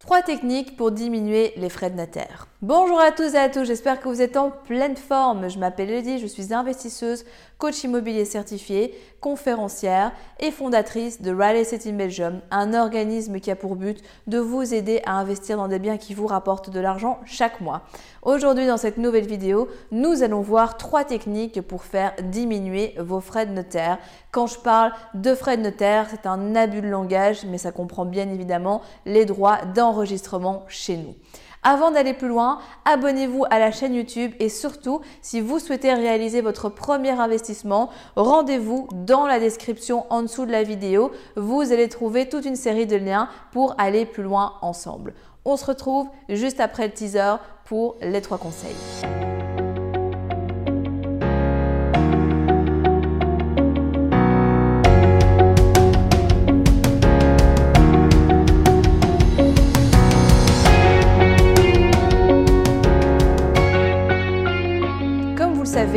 Trois techniques pour diminuer les frais de notaire. Bonjour à tous et à tous, j'espère que vous êtes en pleine forme. Je m'appelle Lydie, je suis investisseuse, coach immobilier certifié, conférencière et fondatrice de Real Estate in Belgium, un organisme qui a pour but de vous aider à investir dans des biens qui vous rapportent de l'argent chaque mois. Aujourd'hui, dans cette nouvelle vidéo, nous allons voir trois techniques pour faire diminuer vos frais de notaire. Quand je parle de frais de notaire, c'est un abus de langage, mais ça comprend bien évidemment les droits d'enregistrement chez nous. Avant d'aller plus loin, abonnez-vous à la chaîne YouTube et surtout, si vous souhaitez réaliser votre premier investissement, rendez-vous dans la description en dessous de la vidéo. Vous allez trouver toute une série de liens pour aller plus loin ensemble. On se retrouve juste après le teaser pour les trois conseils.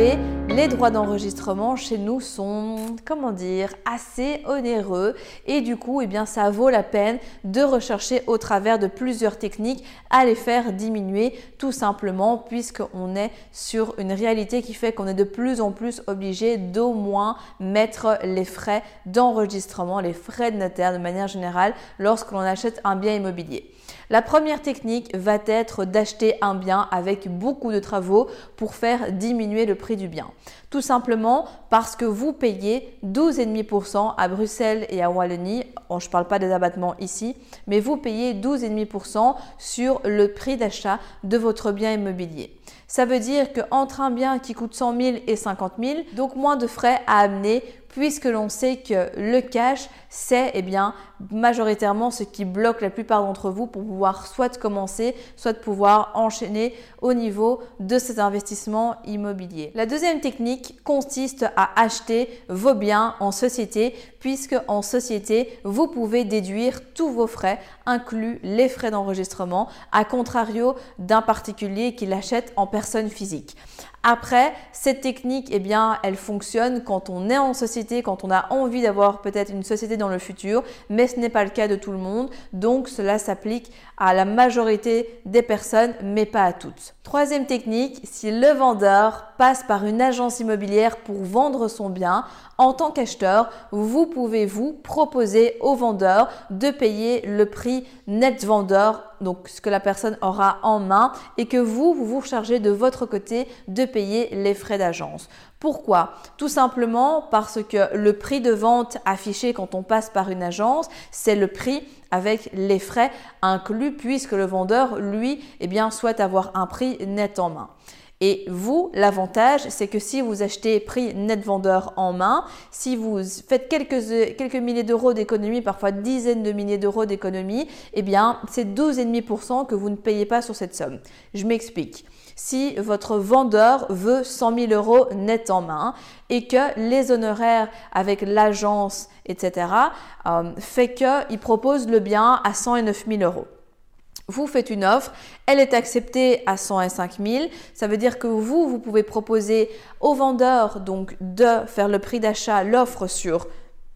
Savez, les droits d'enregistrement chez nous sont, comment dire, assez onéreux et du coup, eh bien, ça vaut la peine de rechercher au travers de plusieurs techniques à les faire diminuer tout simplement puisqu'on est sur une réalité qui fait qu'on est de plus en plus obligé d'au moins mettre les frais d'enregistrement, les frais de notaire de manière générale lorsque l'on achète un bien immobilier. La première technique va être d'acheter un bien avec beaucoup de travaux pour faire diminuer le prix du bien. Tout simplement parce que vous payez 12,5% à Bruxelles et à Wallonie. je ne parle pas des abattements ici, mais vous payez 12,5% sur le prix d'achat de votre bien immobilier. Ça veut dire qu'entre un bien qui coûte 100 000 et 50 000, donc moins de frais à amener puisque l'on sait que le cash, c'est eh bien majoritairement ce qui bloque la plupart d'entre vous pour pouvoir soit commencer, soit pouvoir enchaîner au niveau de cet investissement immobilier. La deuxième technique consiste à acheter vos biens en société, puisque en société, vous pouvez déduire tous vos frais, inclus les frais d'enregistrement, à contrario d'un particulier qui l'achète en personne physique. Après, cette technique, eh bien, elle fonctionne quand on est en société, quand on a envie d'avoir peut-être une société dans le futur, mais ce n'est pas le cas de tout le monde. Donc, cela s'applique à la majorité des personnes, mais pas à toutes. Troisième technique, si le vendeur passe par une agence immobilière pour vendre son bien, en tant qu'acheteur, vous pouvez vous proposer au vendeur de payer le prix net vendeur, donc ce que la personne aura en main, et que vous, vous vous chargez de votre côté de payer les frais d'agence. Pourquoi? Tout simplement parce que le prix de vente affiché quand on passe par une agence, c'est le prix avec les frais inclus puisque le vendeur, lui, eh souhaite avoir un prix net en main. Et vous, l'avantage, c'est que si vous achetez prix net vendeur en main, si vous faites quelques, milliers d'euros d'économie, parfois dizaines de milliers d'euros d'économie, eh bien, c'est 12,5% que vous ne payez pas sur cette somme. Je m'explique. Si votre vendeur veut 100 000 euros net en main et que les honoraires avec l'agence, etc., euh, fait qu'il propose le bien à 109 000 euros vous faites une offre, elle est acceptée à 105 000. Ça veut dire que vous, vous pouvez proposer au vendeur donc de faire le prix d'achat, l'offre sur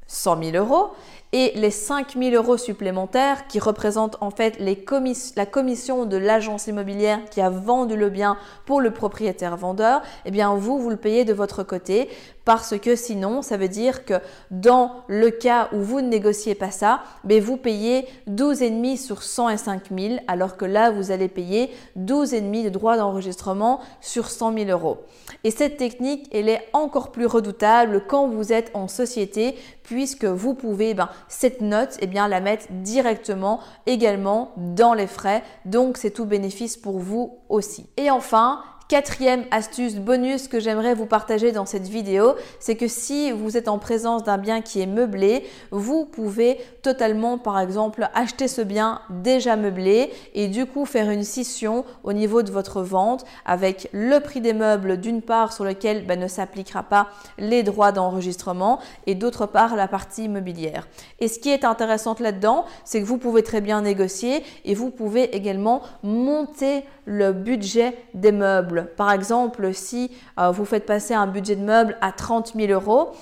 100 000 euros et les 5 000 euros supplémentaires qui représentent en fait la commission de l'agence immobilière qui a vendu le bien pour le propriétaire vendeur, eh bien vous, vous le payez de votre côté parce que sinon, ça veut dire que dans le cas où vous ne négociez pas ça, mais vous payez 12,5 sur 105 000, alors que là, vous allez payer 12,5 de droits d'enregistrement sur 100 000 euros. Et cette technique, elle est encore plus redoutable quand vous êtes en société, puisque vous pouvez ben, cette note, eh bien, la mettre directement également dans les frais. Donc, c'est tout bénéfice pour vous aussi. Et enfin, Quatrième astuce bonus que j'aimerais vous partager dans cette vidéo, c'est que si vous êtes en présence d'un bien qui est meublé, vous pouvez totalement par exemple acheter ce bien déjà meublé et du coup faire une scission au niveau de votre vente avec le prix des meubles d'une part sur lequel ben, ne s'appliquera pas les droits d'enregistrement et d'autre part la partie immobilière. Et ce qui est intéressant là-dedans, c'est que vous pouvez très bien négocier et vous pouvez également monter le budget des meubles par exemple, si euh, vous faites passer un budget de meubles à 30 000 euros,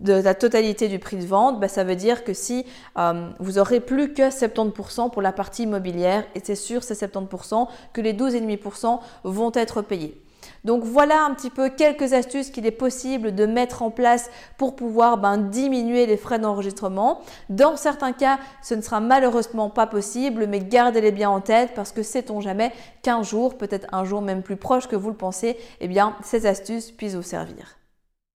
de la totalité du prix de vente, bah, ça veut dire que si euh, vous aurez plus que 70% pour la partie immobilière, et c'est sûr, c'est 70% que les 12,5% vont être payés. Donc voilà un petit peu quelques astuces qu'il est possible de mettre en place pour pouvoir ben, diminuer les frais d'enregistrement. Dans certains cas, ce ne sera malheureusement pas possible, mais gardez-les bien en tête parce que sait-on jamais qu'un jour, peut-être un jour même plus proche que vous le pensez, eh bien ces astuces puissent vous servir.